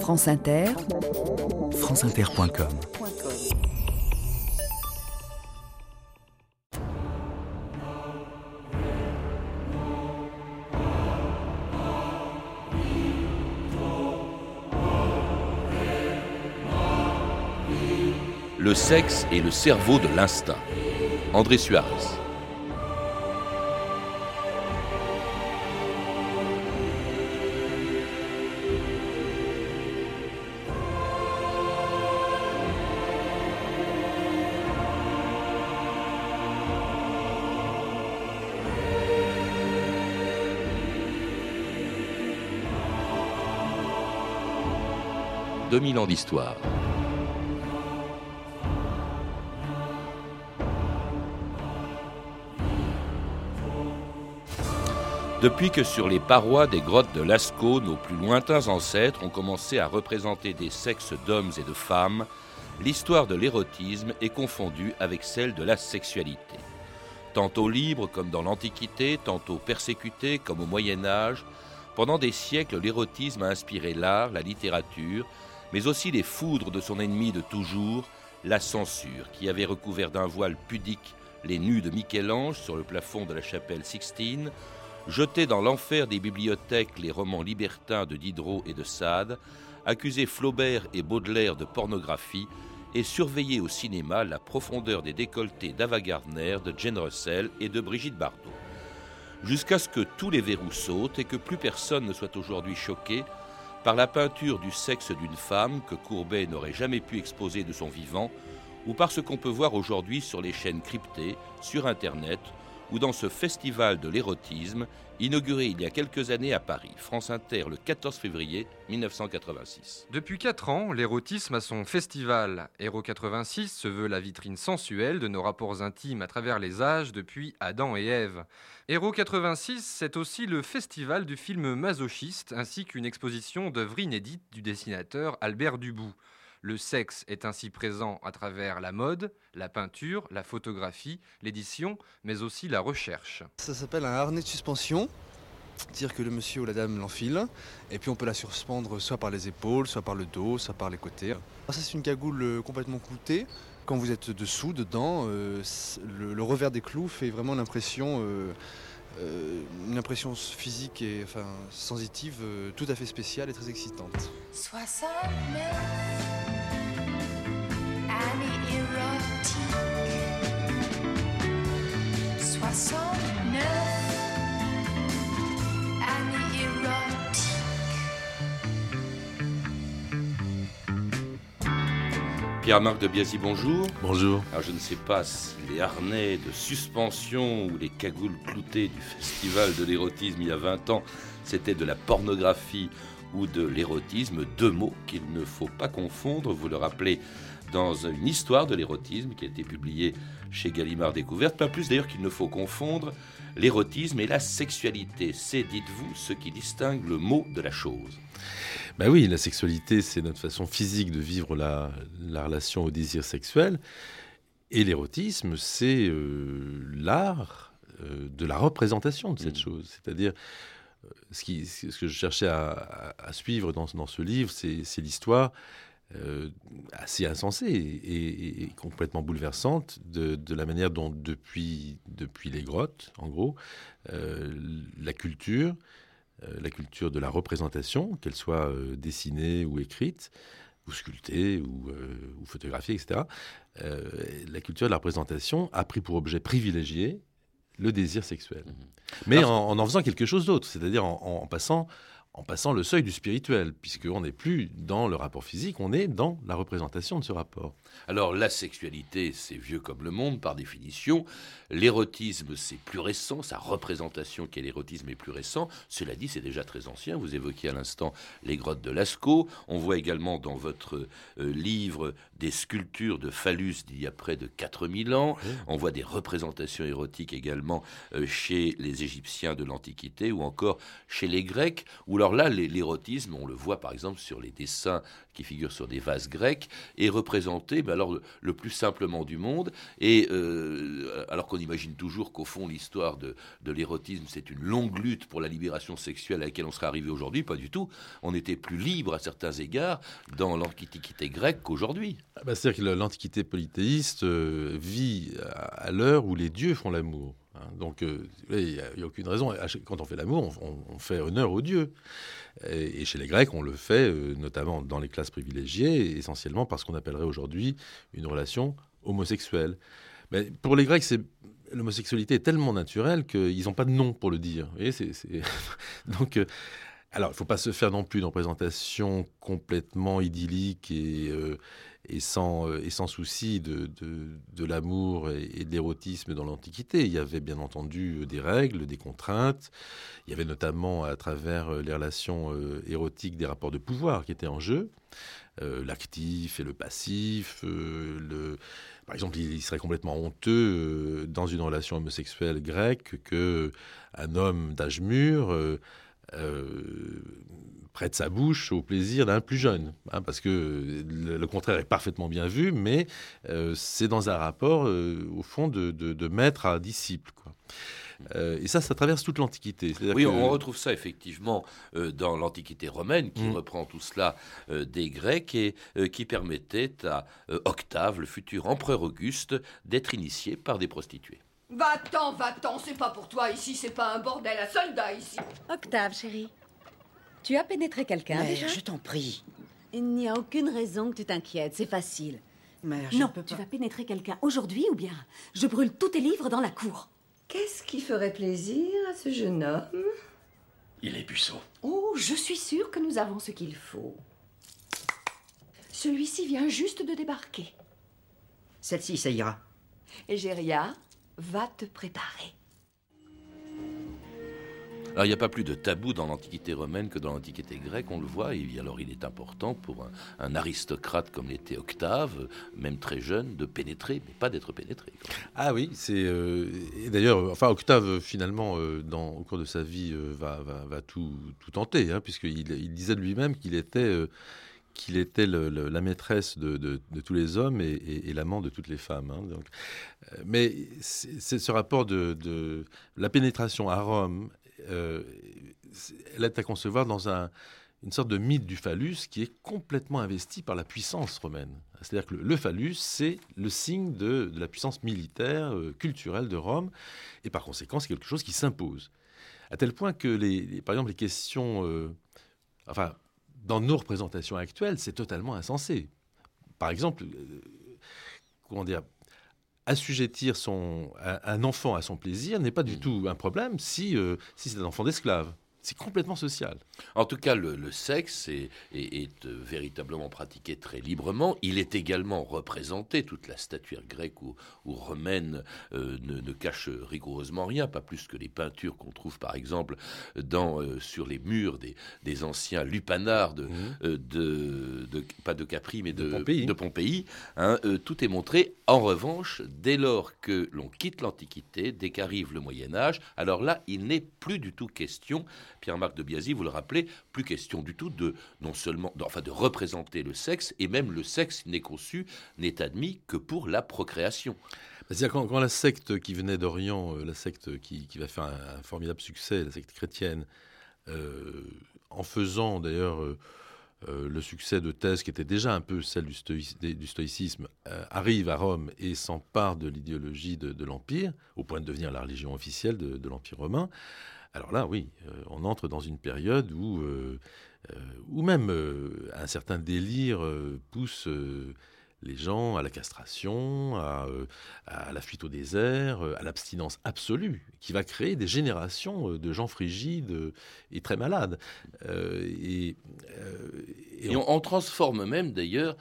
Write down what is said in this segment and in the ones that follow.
France Inter, franceinter.com Le sexe et le cerveau de l'instinct. André Suarez. « 2000 ans d'histoire. Depuis que sur les parois des grottes de Lascaux, nos plus lointains ancêtres ont commencé à représenter des sexes d'hommes et de femmes, l'histoire de l'érotisme est confondue avec celle de la sexualité. Tantôt libre comme dans l'Antiquité, tantôt persécuté comme au Moyen Âge, pendant des siècles l'érotisme a inspiré l'art, la littérature, mais aussi les foudres de son ennemi de toujours, la censure, qui avait recouvert d'un voile pudique les nus de Michel-Ange sur le plafond de la chapelle Sixtine, jeté dans l'enfer des bibliothèques les romans libertins de Diderot et de Sade, accusé Flaubert et Baudelaire de pornographie et surveillé au cinéma la profondeur des décolletés d'Ava Gardner, de Jane Russell et de Brigitte Bardot. Jusqu'à ce que tous les verrous sautent et que plus personne ne soit aujourd'hui choqué par la peinture du sexe d'une femme que Courbet n'aurait jamais pu exposer de son vivant, ou par ce qu'on peut voir aujourd'hui sur les chaînes cryptées, sur Internet ou dans ce festival de l'érotisme inauguré il y a quelques années à Paris, France Inter le 14 février 1986. Depuis 4 ans, l'érotisme a son festival. Héro 86 se veut la vitrine sensuelle de nos rapports intimes à travers les âges depuis Adam et Ève. Héro 86, c'est aussi le festival du film masochiste ainsi qu'une exposition d'œuvres inédites du dessinateur Albert Dubout. Le sexe est ainsi présent à travers la mode, la peinture, la photographie, l'édition, mais aussi la recherche. Ça s'appelle un harnais de suspension. C'est-à-dire que le monsieur ou la dame l'enfile, et puis on peut la suspendre soit par les épaules, soit par le dos, soit par les côtés. ça c'est une cagoule euh, complètement cloutée. Quand vous êtes dessous, dedans, euh, le, revers des clous fait vraiment l'impression... Euh, une impression physique et enfin, sensitive tout à fait spéciale et très excitante. 69 Pierre-Marc de Biasi, bonjour. Bonjour. Alors je ne sais pas si les harnais de suspension ou les cagoules cloutées du festival de l'érotisme il y a 20 ans, c'était de la pornographie ou de l'érotisme, deux mots qu'il ne faut pas confondre, vous le rappelez dans une histoire de l'érotisme qui a été publiée chez Gallimard Découverte, pas plus d'ailleurs qu'il ne faut confondre l'érotisme et la sexualité. C'est, dites-vous, ce qui distingue le mot de la chose. Ben oui, la sexualité, c'est notre façon physique de vivre la, relation au désir sexuel. Et l'érotisme, c'est euh, l'art euh, de la représentation de cette mmh. chose. C'est-à-dire, euh, ce, que je cherchais à, suivre dans, dans, ce livre, c'est l'histoire euh, assez insensée et, complètement bouleversante de, la manière dont, depuis, depuis les grottes, en gros, euh, la culture, euh, la culture de la représentation, qu'elle soit dessinée ou écrite, ou sculptée, ou, ou photographiée, etc., la culture de la représentation a pris pour objet privilégié le désir sexuel. Mmh. Mais en, en, faisant quelque chose d'autre, c'est-à-dire en passant en passant le seuil du spirituel, puisqu'on n'est plus dans le rapport physique, on est dans la représentation de ce rapport. Alors la sexualité, c'est vieux comme le monde par définition. L'érotisme, c'est plus récent, sa représentation qu'est l'érotisme est plus récent. Cela dit, c'est déjà très ancien. Vous évoquiez à l'instant les grottes de Lascaux. On voit également dans votre euh, livre des sculptures de phallus d'il y a près de 4000 ans. On voit des représentations érotiques également euh, chez les Égyptiens de l'Antiquité ou encore chez les Grecs, où Alors là, l'érotisme, on le voit par exemple sur les dessins qui figurent sur des vases grecs, est représenté mais alors, le plus simplement du monde. Et euh, alors qu'on imagine toujours qu'au fond, l'histoire de, de l'érotisme, c'est une longue lutte pour la libération sexuelle à laquelle on serait arrivé aujourd'hui, pas du tout. On était plus libre à certains égards dans l'Antiquité grecque qu'aujourd'hui. Ah bah, C'est-à-dire que l'Antiquité polythéiste euh, vit à l'heure où les dieux font l'amour. Hein. Donc, euh, il n'y a, aucune raison. Quand on fait l'amour, on, fait honneur aux dieux. Et, chez les Grecs, on le fait euh, notamment dans les classes privilégiées, essentiellement parce qu'on appellerait aujourd'hui une relation homosexuelle. Mais pour les Grecs, l'homosexualité est tellement naturelle qu'ils n'ont pas de nom pour le dire. Donc, euh, alors, il ne faut pas se faire non plus une représentation complètement idyllique et, et, sans, euh, et sans souci de, de, l'amour et, de l'érotisme dans l'Antiquité. Il y avait bien entendu des règles, des contraintes. Il y avait notamment à travers les relations érotiques des rapports de pouvoir qui étaient en jeu. L'actif et le passif, par exemple, il serait complètement honteux dans une relation homosexuelle grecque que un homme d'âge mûr euh, prête sa bouche au plaisir d'un plus jeune, hein, parce que le, contraire est parfaitement bien vu, mais euh, c'est dans un rapport, euh, au fond, de, maître à disciple. et ça, ça traverse toute l'Antiquité. Oui, on retrouve ça effectivement dans l'Antiquité romaine, qui mm. reprend tout cela des Grecs et qui permettait à Octave, le futur empereur Auguste, d'être initié par des prostituées. Va-t'en, va-t'en, c'est pas pour toi ici, c'est pas un bordel à soldats ici. Octave, chérie, tu as pénétré quelqu'un déjà Je t'en prie. Il n'y a aucune raison que tu t'inquiètes, c'est facile. Mais non, tu vas pénétrer quelqu'un aujourd'hui ou bien je brûle tous tes livres dans la cour. Qu'est-ce qui ferait plaisir à ce jeune homme? Il est puceau. Oh, je suis sûre que nous avons ce qu'il faut. Celui-ci vient juste de débarquer. Celle-ci, ça ira. Égéria, va te préparer. Alors, il n'y a pas plus de tabou dans l'Antiquité romaine que dans l'Antiquité grecque, on le voit. Alors, il est important pour un, aristocrate comme l'était Octave, même très jeune, de pénétrer, mais pas d'être pénétré. Ah oui, c'est. Euh, d'ailleurs, enfin, Octave, finalement, euh, dans, au cours de sa vie, euh, va, tout, tenter, hein, puisqu'il il disait de lui-même qu'il était la maîtresse de, tous les hommes et, l'amant de toutes les femmes. Hein, donc. Mais c'est ce rapport de, la pénétration à Rome, euh, elle est à concevoir dans une sorte de mythe du phallus qui est complètement investi par la puissance romaine. C'est-à-dire que le, phallus, c'est le signe de, la puissance militaire, euh, culturelle de Rome, et par conséquent, c'est quelque chose qui s'impose. À tel point que, par exemple, les questions... enfin, dans nos représentations actuelles, c'est totalement insensé. Par exemple, euh, comment dire, assujettir son, un, enfant à son plaisir n'est pas du mmh. tout un problème si, euh, si c'est un enfant d'esclave. C'est complètement social. En tout cas, le, sexe est, est, euh, véritablement pratiqué très librement. Il est également représenté. Toute la statuaire grecque ou, romaine euh, ne, cache rigoureusement rien, pas plus que les peintures qu'on trouve par exemple dans, euh, sur les murs des, des anciens lupanards de, mmh. de, pas de Capri mais de, de Pompéi. Hein, tout est montré. En revanche, dès lors que l'on quitte l'Antiquité, dès qu'arrive le Moyen Âge, alors là, il n'est plus du tout question Pierre-Marc de Biasy, vous le rappelez, plus question du tout de non seulement, enfin de représenter le sexe, et même le sexe n'est conçu, n'est admis que pour la procréation. C'est-à-dire quand, la secte qui venait d'Orient, euh, la secte qui, va faire un, formidable succès, la secte chrétienne, euh, en faisant d'ailleurs euh, le succès de thèse qui était déjà un peu celle du, stoïcisme, arrive à Rome et s'empare de l'idéologie de, l'Empire, au point de devenir la religion officielle de l'Empire romain, alors là, oui, euh, on entre dans une période où, euh, euh, où même un certain délire pousse les gens à la castration, à, la fuite au désert, à l'abstinence absolue, qui va créer des générations de gens frigides et très malades. et, on, transforme même d'ailleurs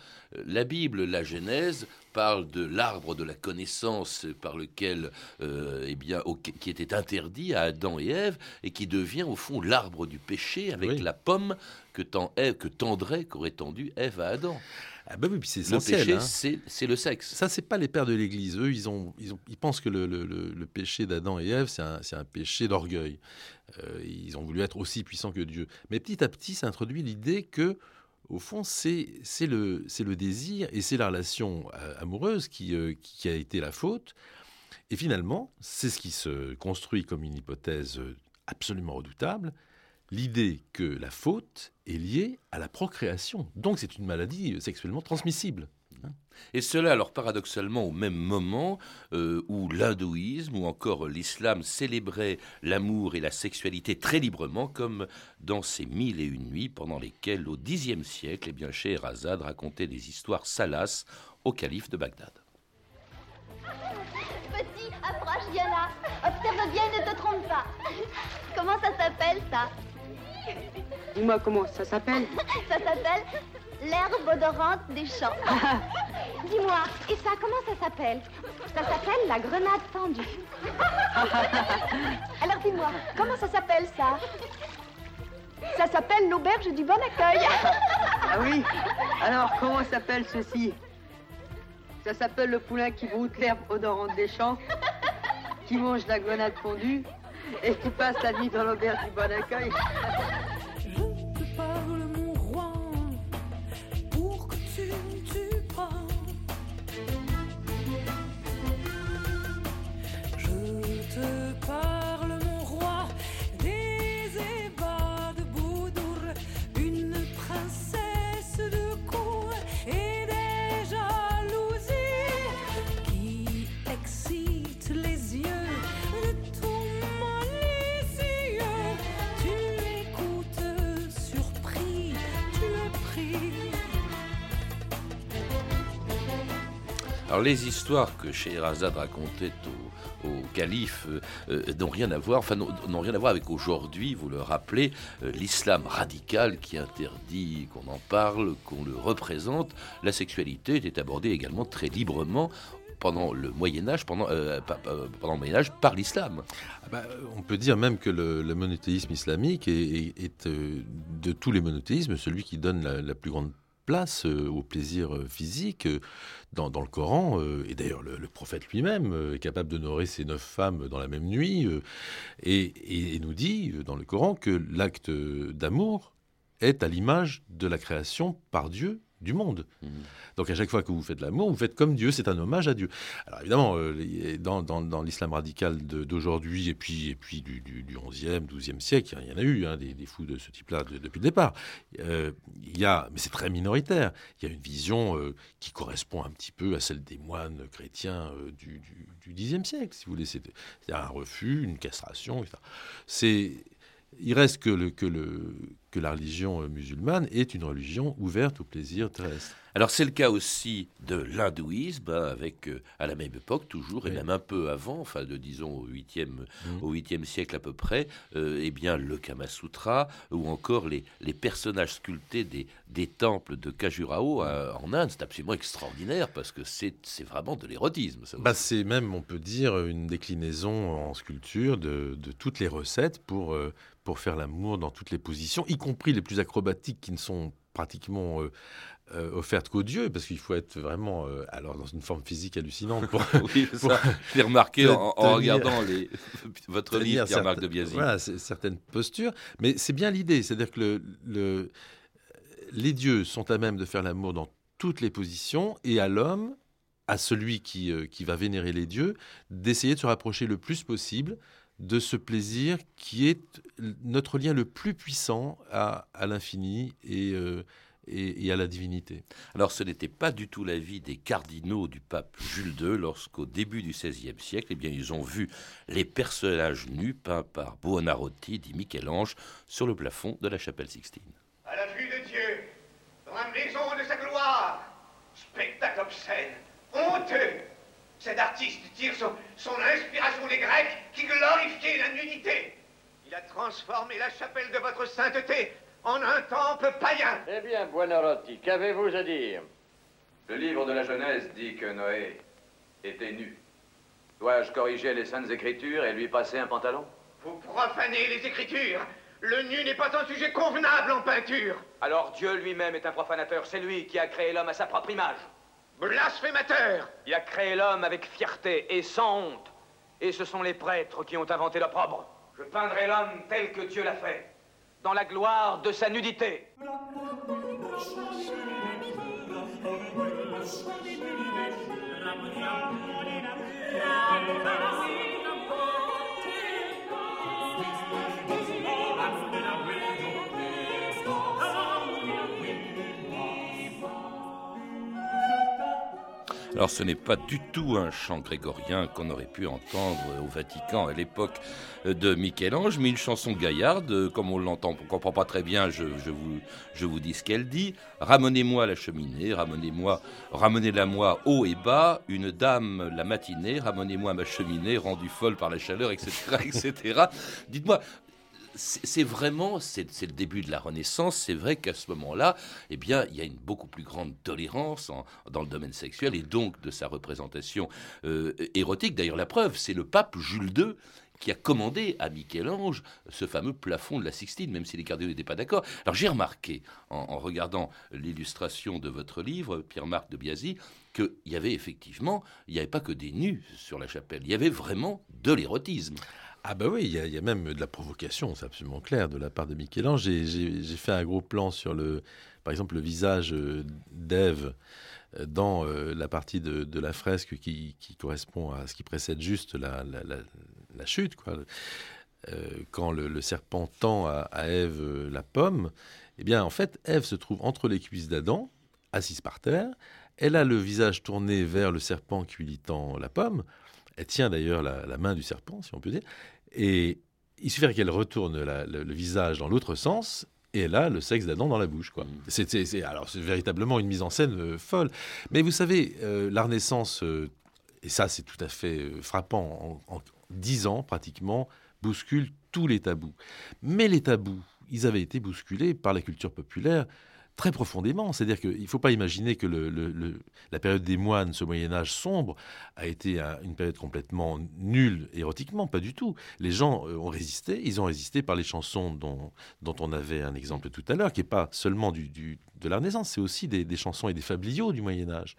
la Bible, la Genèse, parle de l'arbre de la connaissance par lequel, euh, eh bien, qui était interdit à Adam et Ève et qui devient au fond l'arbre du péché avec la pomme que, tend Ève, que tendrait, qu'aurait tendu Ève à Adam. Ah bah oui, puis c'est Le péché, hein. c'est le sexe. Ça, c'est pas les pères de l'Église. Eux, ils, ont, ils, ont, ils pensent que le, le- le- le péché d'Adam et Ève, c'est un, c'est un péché d'orgueil. Euh, ils ont voulu être aussi puissants que Dieu. Mais petit à petit, ça introduit l'idée que, au fond, c'est c'est le, c'est le désir et c'est la relation euh, amoureuse qui, euh, qui a été la faute. Et finalement, c'est ce qui se construit comme une hypothèse absolument redoutable, l'idée que la faute est liée à la procréation. Donc c'est une maladie euh, sexuellement transmissible. Et cela, alors paradoxalement, au même moment euh, où l'hindouisme ou encore l'islam célébraient l'amour et la sexualité très librement, comme dans ces mille et une nuits pendant lesquelles, au Xe siècle, eh bien, racontait des histoires salaces au calife de Bagdad. Petit, approche, là. Observe bien et ne te trompe pas. Comment ça s'appelle, ça? Dis-moi comment ça s'appelle Ça s'appelle l'herbe odorante des champs. Dis-moi, et ça, comment ça s'appelle? Ça s'appelle la grenade tendue. Alors dis-moi, comment ça s'appelle, ça? Ça s'appelle l'auberge du bon accueil. Ah oui Alors comment s'appelle ceci? Ça s'appelle le poulain qui broute l'herbe odorante des champs, qui mange la grenade fondue et qui passe la nuit dans l'auberge du bon accueil. Alors les histoires que Scheherazade racontait au, au calife euh, euh, n'ont rien à voir, enfin n'ont rien à voir avec aujourd'hui, vous le rappelez, euh, l'islam radical qui interdit qu'on en parle, qu'on le représente. La sexualité était abordée également très librement pendant le Moyen Âge, pendant, le Moyen Âge par l'islam. Ah bah, on peut dire même que le, monothéisme islamique est, de tous les monothéismes celui qui donne la plus grande place euh, au plaisir euh, physique euh, dans, le Coran. et d'ailleurs, le, prophète lui-même est capable d'honorer ses neuf femmes dans la même nuit et, nous dit dans le Coran que l'acte d'amour est à l'image de la création par Dieu du monde. Donc à chaque fois que vous faites l'amour, vous faites comme Dieu, c'est un hommage à Dieu. Alors évidemment, euh, dans, dans- dans l'islam radical d'aujourd'hui et puis, et puis du, du, du 11e, 12e siècle, il y en a eu hein, des, des fous de ce type-là de- depuis le départ. Euh, il y a, mais c'est très minoritaire, il y a une vision euh, qui correspond un petit peu à celle des moines chrétiens euh, du, du, du 10e siècle, si vous voulez. C'est un refus, une castration, etc. Il reste que, le, que, le, que la religion euh, musulmane est une religion ouverte au plaisir terrestre. Alors c'est le cas aussi de l'hindouisme, hein, avec euh, à la même époque toujours, et Oui. même un peu avant, enfin de disons au 8e, Mhm. au 8e siècle à peu près, euh, eh bien le Kama Sutra, ou encore les, les personnages sculptés des, des temples de Khajuraho euh, en Inde, c'est absolument extraordinaire, parce que c'est vraiment de l'érotisme. Bah, c'est même, on peut dire, une déclinaison en sculpture de, de toutes les recettes pour, euh, pour faire l'amour dans toutes les positions, y compris les plus acrobatiques qui ne sont pratiquement euh, euh, offertes qu'aux dieux, parce qu'il faut être vraiment euh, alors dans une forme physique hallucinante pour, Oui, pour ça, je l'ai remarqué te- en, en tenir- regardant les, votre livre, Pierre-Marc de Biasi. Voilà, certaines postures. Mais c'est bien l'idée, c'est-à-dire que le, le- les dieux sont à même de faire l'amour dans toutes les positions, et à l'homme, à celui qui, euh, qui va vénérer les dieux, d'essayer de se rapprocher le plus possible de ce plaisir qui est notre lien le plus puissant à, à l'infini et, euh, et- et à la divinité. Alors ce n'était pas du tout l'avis des cardinaux du pape Jules II lorsqu'au début du XVIe siècle, eh bien, ils ont vu les personnages nus peints par Buonarroti, dit Michel-Ange, sur le plafond de la chapelle Sixtine. À la vue de Dieu, dans la maison de sa gloire, spectacle obscène, honteux. Cet artiste tire son, son inspiration des Grecs qui glorifiaient la nudité. Il a transformé la chapelle de votre sainteté en un temple païen. Eh bien, Buonarroti, qu'avez-vous à dire? Le livre de la Genèse dit que Noé était nu. Dois-je corriger les saintes écritures et lui passer un pantalon? Vous profanez les Écritures Le nu n'est pas un sujet convenable en peinture. Alors Dieu lui-même est un profanateur. C'est lui qui a créé l'homme à sa propre image. Blasphémateur Il a créé l'homme avec fierté et sans honte. Et ce sont les prêtres qui ont inventé l'opprobre. Je peindrai l'homme tel que Dieu l'a fait, dans la gloire de sa nudité. Alors ce n'est pas du tout un chant grégorien qu'on aurait pu entendre au Vatican à l'époque de Michel-Ange, mais une chanson gaillarde, comme on l'entend, on ne comprend pas très bien, je, je, vous, je vous dis ce qu'elle dit. Ramenez-moi la cheminée, ramenez-moi, ramenez-la moi haut et bas, une dame la matinée, ramenez-moi ma cheminée, rendue folle par la chaleur, etc. etc. Dites-moi, c'est vraiment, c'est le début de la Renaissance. C'est vrai qu'à ce moment-là, eh bien, il y a une beaucoup plus grande tolérance dans le domaine sexuel et donc de sa représentation euh, érotique. D'ailleurs, la preuve, c'est le pape Jules II qui a commandé à Michel-Ange ce fameux plafond de la Sixtine, même si les cardinaux n'étaient pas d'accord. Alors j'ai remarqué, en, en regardant l'illustration de votre livre, Pierre-Marc de Biasy, qu'il y avait effectivement, il n'y avait pas que des nus sur la chapelle, il y avait vraiment de l'érotisme. Ah bah oui, il y, a, même de la provocation, c'est absolument clair, de la part de Michel-Ange. J'ai fait un gros plan sur, le, par exemple, le visage d'Ève dans euh, la partie de, la fresque qui, correspond à ce qui précède juste la, chute. Euh, quand le, serpent tend à, Ève euh, la pomme, eh bien, en fait, Ève se trouve entre les cuisses d'Adam, assise par terre. Elle a le visage tourné vers le serpent qui lui tend la pomme. Elle tient d'ailleurs la, main du serpent, si on peut dire. Et il suffit qu'elle retourne la, le, le, visage dans l'autre sens. Et elle a le sexe d'Adam dans la bouche. Quoi. C'est, alors, c'est véritablement une mise en scène euh, folle. Mais vous savez, euh, la Renaissance, euh, et ça, c'est tout à fait frappant, en, 10 ans, pratiquement, bouscule tous les tabous. Mais les tabous, ils avaient été bousculés par la culture populaire très profondément. C'est-à-dire qu'il ne faut pas imaginer que la période des moines, ce Moyen Âge sombre, a été un, une période complètement nulle érotiquement, pas du tout. Les gens euh, ont résisté, ils ont résisté par les chansons dont, on avait un exemple tout à l'heure, qui n'est pas seulement du, de la Renaissance, c'est aussi des, chansons et des fabliaux du Moyen Âge.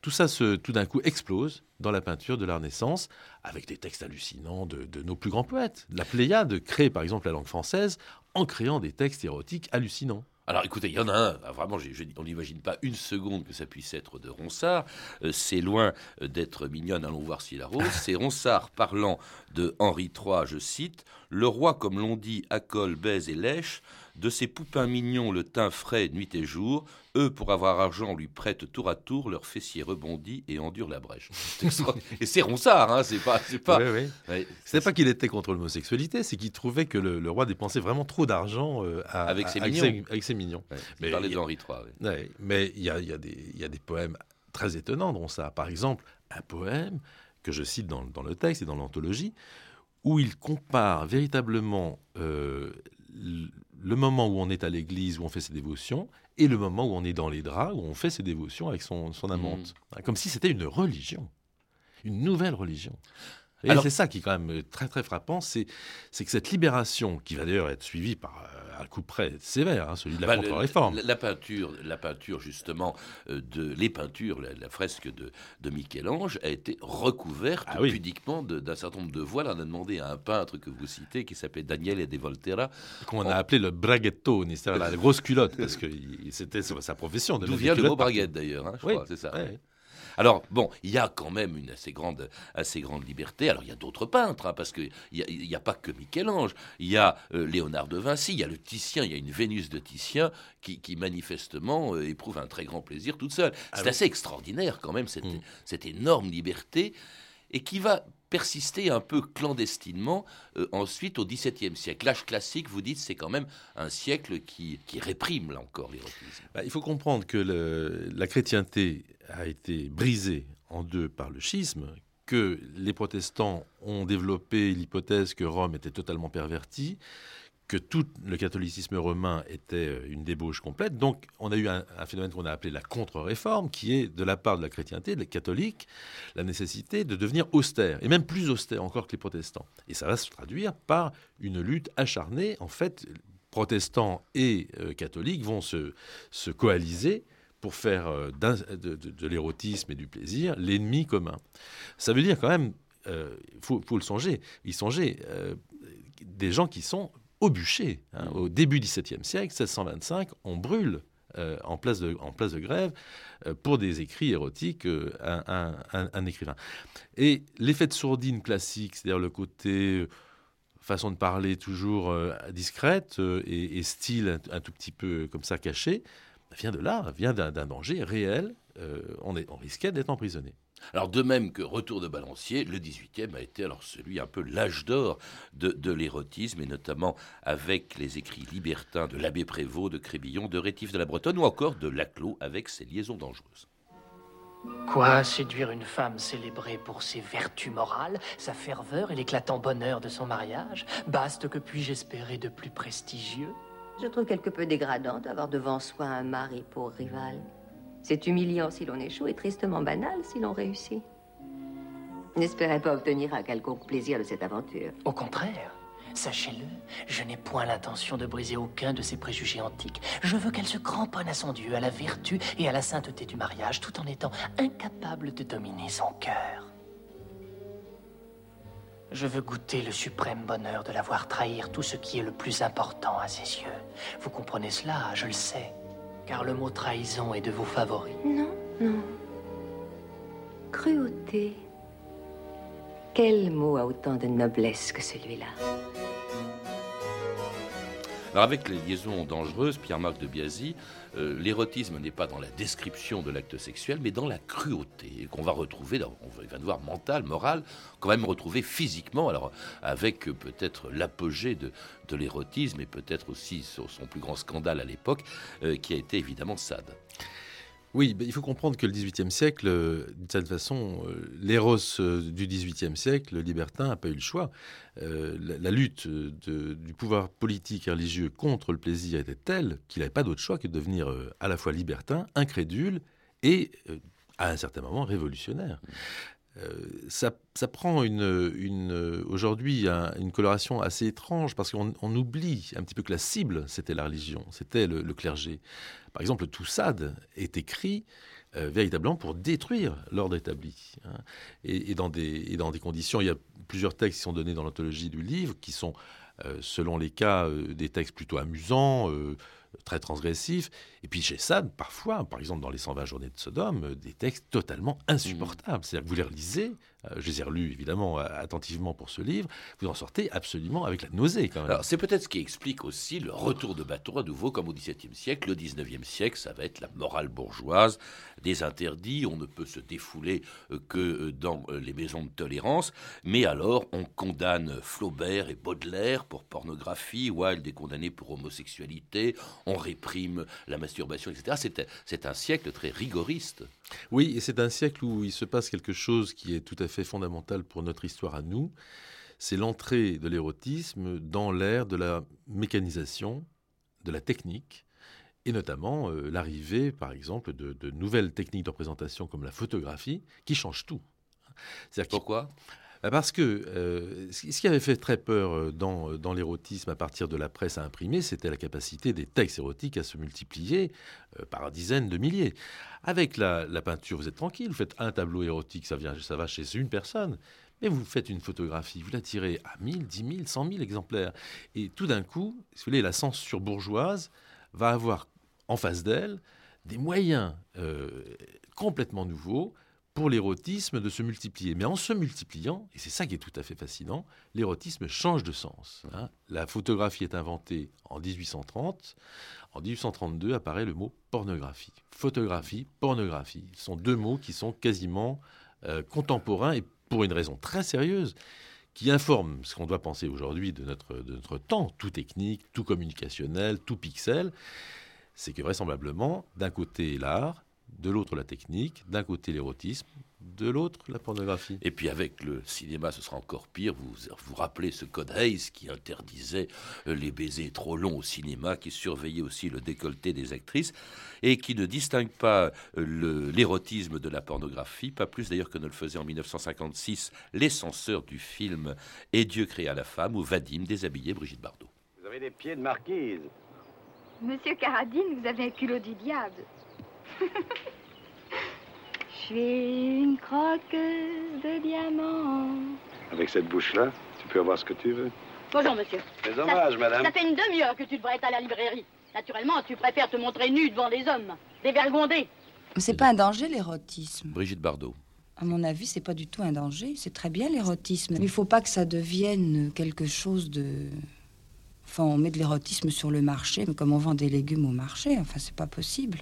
Tout ça, se, tout d'un coup, explose dans la peinture de la Renaissance, avec des textes hallucinants de nos plus grands poètes. La Pléiade crée par exemple la langue française en créant des textes érotiques hallucinants. Alors écoutez, il y en a un, ah, vraiment, on n'imagine pas une seconde que ça puisse être de Ronsard. Euh, c'est loin euh, d'être mignonne, allons voir si la rose. C'est Ronsard parlant de Henri III, je cite Le roi, comme l'on dit, accole, baise et lèche. De ses poupins mignons, le teint frais, nuit et jour. Eux, pour avoir argent, lui prêtent tour à tour, leur fessier rebondit et endure la brèche. et c'est Ronsard, hein, c'est pas. C'est pas, oui, oui. ouais, c'est pas qu'il était contre l'homosexualité, c'est qu'il trouvait que le, le, roi dépensait vraiment trop d'argent euh, avec, ses avec, ses, avec ses mignons. Ouais, mais il parlait d'Henri III. Ouais. mais il y a, y, a y a, des poèmes très étonnants dans ça. Par exemple, un poème que je cite dans, dans le texte et dans l'anthologie, où il compare véritablement euh, le moment où on est à l'église, où on fait ses dévotions, et le moment où on est dans les draps, où on fait ses dévotions avec son, son amante. Mmh. Comme si c'était une religion, une nouvelle religion. Et c'est ça qui est quand même très très frappant, c'est que cette libération, qui va d'ailleurs être suivie par euh, un coup près sévère, hein, celui de la bah, contre-réforme. La, la, peinture, la peinture justement, euh, de, les peintures, la, la fresque de, de Michel-Ange a été recouverte ah, oui. pudiquement d'un certain nombre de voiles. On a demandé à un peintre que vous citez, qui s'appelait Daniele de Volterra. Qu'on a appelé le braghettone, c'est-à-dire la, grosse culotte, parce que c'était sa profession. D'où vient le mot braguette d'ailleurs, hein, je oui. crois, c'est ça. Oui. Alors, bon, il y a quand même une assez grande, assez grande liberté. Alors, il y a d'autres peintres, hein, parce qu'il n'y a, a, pas que Michel-Ange. Il y a euh, Léonard de Vinci, il y a le Titien, il y a une Vénus de Titien qui, qui manifestement euh, éprouve un très grand plaisir toute seule. Ah, C'est oui. assez extraordinaire, quand même, cette, mmh. cette énorme liberté, et qui va persister un peu clandestinement euh, ensuite au XVIIe siècle. L'âge classique, vous dites, c'est quand même un siècle qui, qui réprime, là encore, l'érotisme. Bah, il faut comprendre que le, la chrétienté a été brisée en deux par le schisme, que les protestants ont développé l'hypothèse que Rome était totalement pervertie, que tout le catholicisme romain était euh, une débauche complète. Donc, on a eu un, phénomène qu'on a appelé la contre-réforme, qui est de la part de la chrétienté, des catholiques, la nécessité de devenir austère, et même plus austère encore que les protestants. Et ça va se traduire par une lutte acharnée. En fait, protestants et euh, catholiques vont se, se coaliser pour faire euh, de, de- de l'érotisme et du plaisir l'ennemi commun. Ça veut dire quand même, il faut, faut le songer, y songer, euh, des gens qui sont au bûcher. hein. Au début du XVIIe siècle, 1625, on brûle euh, en, place de, en place de grève euh, pour des écrits érotiques euh, un, un- un- un écrivain. Et l'effet de sourdine classique, c'est-à-dire le côté euh, façon de parler toujours euh, discrète euh, et, et style un, un tout petit peu comme ça caché, vient de là, vient d'un danger réel. Euh, on, est, on risquait d'être emprisonné. Alors de même que Retour de Balancier, le 18e a été alors celui un peu l'âge d'or de, de l'érotisme, et notamment avec les écrits libertins de l'abbé Prévost, de Crébillon, de Rétif de la Bretonne, ou encore de Laclos avec ses liaisons dangereuses. Quoi séduire une femme célébrée pour ses vertus morales, sa ferveur et l'éclatant bonheur de son mariage? Baste que puis-je espérer de plus prestigieux? Je trouve quelque peu dégradant d'avoir devant soi un mari pour rival. C'est humiliant si l'on échoue et tristement banal si l'on réussit. N'espérez pas obtenir un quelconque plaisir de cette aventure. Au contraire, sachez-le, je n'ai point l'intention de briser aucun de ses préjugés antiques. Je veux qu'elle se cramponne à son Dieu, à la vertu et à la sainteté du mariage, tout en étant incapable de dominer son cœur. Je veux goûter le suprême bonheur de la voir trahir tout ce qui est le plus important à ses yeux. Vous comprenez cela, je le sais, car le mot trahison est de vos favoris. Non, non. Cruauté. Quel mot a autant de noblesse que celui-là? Alors avec les liaisons dangereuses, Pierre-Marc de Biasy, euh, l'érotisme n'est pas dans la description de l'acte sexuel, mais dans la cruauté qu'on va retrouver, dans, on va, il va nous voir mental, moral, qu'on va même retrouver physiquement, alors avec euh, peut-être l'apogée de, de l'érotisme et peut-être aussi son, son plus grand scandale à l'époque, euh, qui a été évidemment Sade. Oui, ben, il faut comprendre que le XVIIIe siècle, euh, d'une certaine façon, euh, l'éros euh, du XVIIIe siècle, le libertin, n'a pas eu le choix. La, lutte du pouvoir politique et religieux contre le plaisir était telle qu'il n'avait pas d'autre choix que de devenir à la fois libertin, incrédule et, à un certain moment, révolutionnaire. Euh, ça, prend aujourd'hui un- une coloration assez étrange parce qu'on on oublie un petit peu que la cible, c'était la religion, c'était le, le clergé. Par exemple, tout Sade est écrit euh, véritablement pour détruire l'ordre établi. hein. Et, dans des, conditions, il y a plusieurs textes qui sont donnés dans l'anthologie du livre, qui sont, euh, selon les cas, des textes plutôt amusants, très transgressifs. Et puis chez Sade, parfois, par exemple dans les 120 journées de Sodome, euh, des textes totalement insupportables. C'est-à-dire que vous les relisez, euh, je les ai relus évidemment euh, attentivement pour ce livre, vous en sortez absolument avec la nausée quand même. Alors, c'est peut-être ce qui explique aussi le retour de bateau à nouveau, comme au XVIIe siècle. Le XIXe siècle, ça va être la morale bourgeoise, des interdits. On ne peut se défouler que dans les maisons de tolérance. Mais alors, on condamne Flaubert et Baudelaire pour pornographie. Wilde est condamné pour homosexualité. On réprime la masturbation, etc. C'est un siècle très rigoriste. Oui, et c'est un siècle où il se passe quelque chose qui est tout à fait fondamental pour notre histoire à nous. C'est l'entrée de l'érotisme dans l'ère de la mécanisation, de la technique, et notamment euh, l'arrivée, par exemple, de, de nouvelles techniques de représentation comme la photographie, qui changent tout. Pourquoi? Parce que euh, ce qui avait fait très peur euh, dans, euh, dans l'érotisme à partir de la presse à imprimer, c'était la capacité des textes érotiques à se multiplier euh, par dizaines de milliers. Avec la, peinture, vous êtes tranquille, vous faites un tableau érotique, ça, vient, ça va chez une personne. Mais vous faites une photographie, vous la tirez à 1000, 10 000, 100 000 exemplaires. Et tout d'un coup, vous voulez, la censure bourgeoise va avoir en face d'elle des moyens euh, complètement nouveaux pour l'érotisme de se multiplier. Mais en se multipliant, et c'est ça qui est tout à fait fascinant, l'érotisme change de sens. hein. La photographie est inventée en 1830. En 1832 apparaît le mot pornographie. Photographie, pornographie. Ce sont deux mots qui sont quasiment euh, contemporains et pour une raison très sérieuse qui informe ce qu'on doit penser aujourd'hui de notre, de notre temps, tout technique, tout communicationnel, tout pixel, c'est que vraisemblablement, d'un côté l'art, de l'autre la technique, d'un côté l'érotisme, de l'autre la pornographie. Et puis avec le cinéma, ce sera encore pire. Vous vous rappelez ce code Hayes qui interdisait euh, les baisers trop longs au cinéma, qui surveillait aussi le décolleté des actrices et qui ne distingue pas euh, l'érotisme de la pornographie, pas plus d'ailleurs que ne le faisaient en 1956 les censeurs du film Et Dieu créa la femme ou Vadim déshabillé Brigitte Bardot. Vous avez des pieds de marquise. Monsieur Caradine, vous avez un culot du diable. Je suis une croqueuse de diamants. Avec cette bouche-là, tu peux avoir ce que tu veux. Bonjour, monsieur. C'est dommage, Ça- madame. Ça fait une demi-heure que tu devrais être à la librairie. Naturellement, tu préfères te montrer nu devant des hommes, dévergondés. Mais c'est pas un danger l'érotisme. Brigitte Bardot. À mon avis, c'est pas du tout un danger. C'est très bien l'érotisme. Il faut pas que ça devienne quelque chose de. Enfin, on met de l'érotisme sur le marché, mais comme on vend des légumes au marché, enfin, c'est pas possible.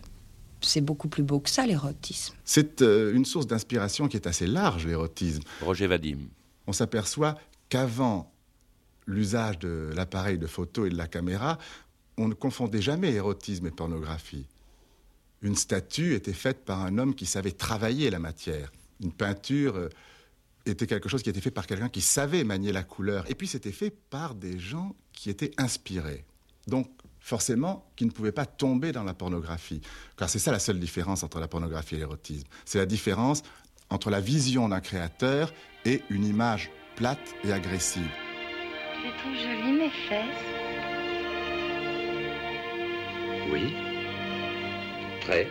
C'est beaucoup plus beau que ça, l'érotisme. C'est euh, une source d'inspiration qui est assez large, l'érotisme. Roger Vadim. On s'aperçoit qu'avant l'usage de l'appareil de photo et de la caméra, on ne confondait jamais érotisme et pornographie. Une statue était faite par un homme qui savait travailler la matière. Une peinture euh, était quelque chose qui était fait par quelqu'un qui savait manier la couleur. Et puis c'était fait par des gens qui étaient inspirés. Donc forcément, qui ne pouvaient pas tomber dans la pornographie. Car c'est ça la seule différence entre la pornographie et l'érotisme. C'est la différence entre la vision d'un créateur et une image plate et agressive. Je trouve jolies mes fesses. Oui. Très.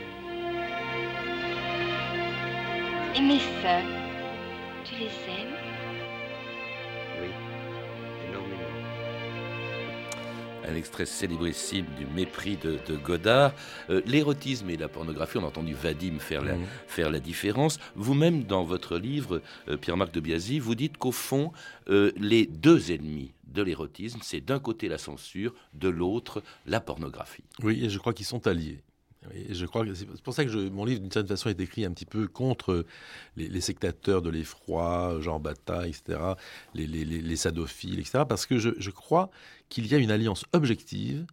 Et mes seins. Tu les aimes? Un extrait célébrissime du mépris de, de Godard. Euh, L'érotisme et la pornographie, on a entendu Vadim faire la, Mhm. faire la différence. Vous-même, dans votre livre, euh, Pierre-Marc de Biasy, vous dites qu'au fond, euh, les deux ennemis de l'érotisme, c'est d'un côté la censure, de l'autre la pornographie. Oui, et je crois qu'ils sont alliés. Oui, je crois que c'est pour ça que je- mon livre, d'une certaine façon, est écrit un petit peu contre les, les sectateurs de l'effroi, Jean Bataille, etc., les, les, les- les sadophiles, etc., parce que je, je crois qu'il y a une alliance objective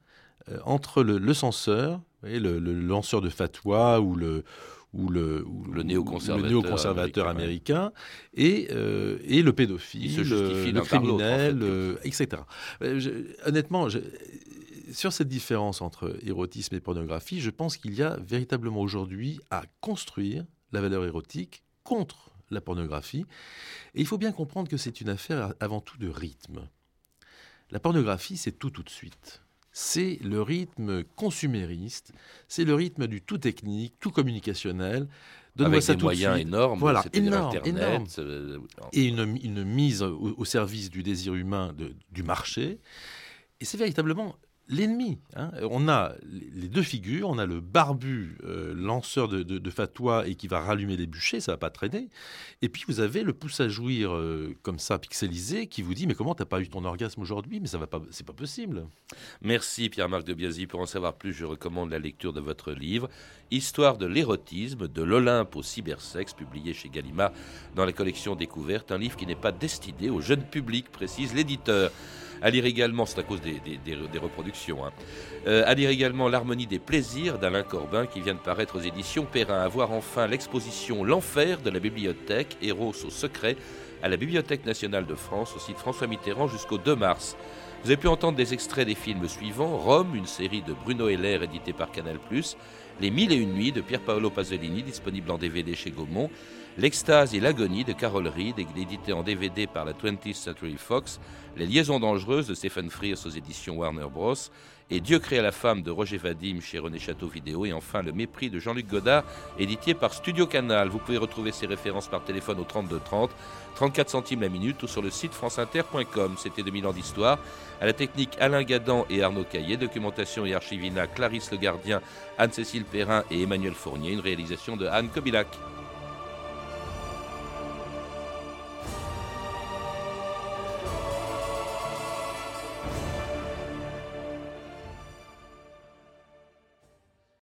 euh, entre le, le censeur, voyez, le, le lanceur de fatwa ou le ou le, ou- Le ou- néoconservateur américain, américain, et, euh, et le pédophile, le criminel, euh, etc. Euh, je- honnêtement, je- sur cette différence entre érotisme et pornographie, je pense qu'il y a véritablement aujourd'hui à construire la valeur érotique contre la pornographie. Et il faut bien comprendre que c'est une affaire avant tout de rythme. La pornographie, c'est tout tout de suite. C'est le rythme consumériste, c'est le rythme du tout technique, tout communicationnel. Donne-moi Avec ça des tout de moyens suite. énormes, voilà, énorme, Internet, énorme. euh, Et une, une mise au, au service du désir humain de- du marché. Et c'est véritablement l'ennemi. hein. On a les deux figures, on a le barbu euh, lanceur de, de, fatwa et qui va rallumer les bûchers, ça va pas traîner. Et puis vous avez le pouce à jouir euh, comme ça pixelisé qui vous dit mais comment t'as pas eu ton orgasme aujourd'hui? Mais ça va pas, c'est pas possible. Merci Pierre-Marc de Biasy. Pour en savoir plus, je recommande la lecture de votre livre Histoire de l'érotisme, de l'Olympe au cybersexe, publié chez Gallimard dans la collection Découverte, un livre qui n'est pas destiné au jeune public, précise l'éditeur. À lire également, c'est à cause des, reproductions, hein. Euh, à lire également L'harmonie des plaisirs d'Alain Corbin qui vient de paraître aux éditions Perrin. À voir enfin l'exposition L'enfer de la bibliothèque, Héros au secret, à la Bibliothèque nationale de France, au site François Mitterrand jusqu'au 2 mars. Vous avez pu entendre des extraits des films suivants Rome, une série de Bruno Heller éditée par Canal+, Les Mille et une nuits de Pier Paolo Pasolini, disponible en DVD chez Gaumont, L'extase et l'agonie de Carol Reed, édité en DVD par la 20th Century Fox, Les liaisons dangereuses de Stephen Frears aux éditions Warner Bros. et Dieu créa la femme de Roger Vadim chez René Château Vidéo et enfin Le mépris de Jean-Luc Godard, édité par Studio Canal. Vous pouvez retrouver ces références par téléphone au 32 30, 34 centimes la minute ou sur le site franceinter.com. C'était 2000 ans d'histoire. À la technique Alain Gadan et Arnaud Caillé, documentation et archivina Clarisse Le Gardien, Anne-Cécile Perrin et Emmanuel Fournier, une réalisation de Anne Kobilac.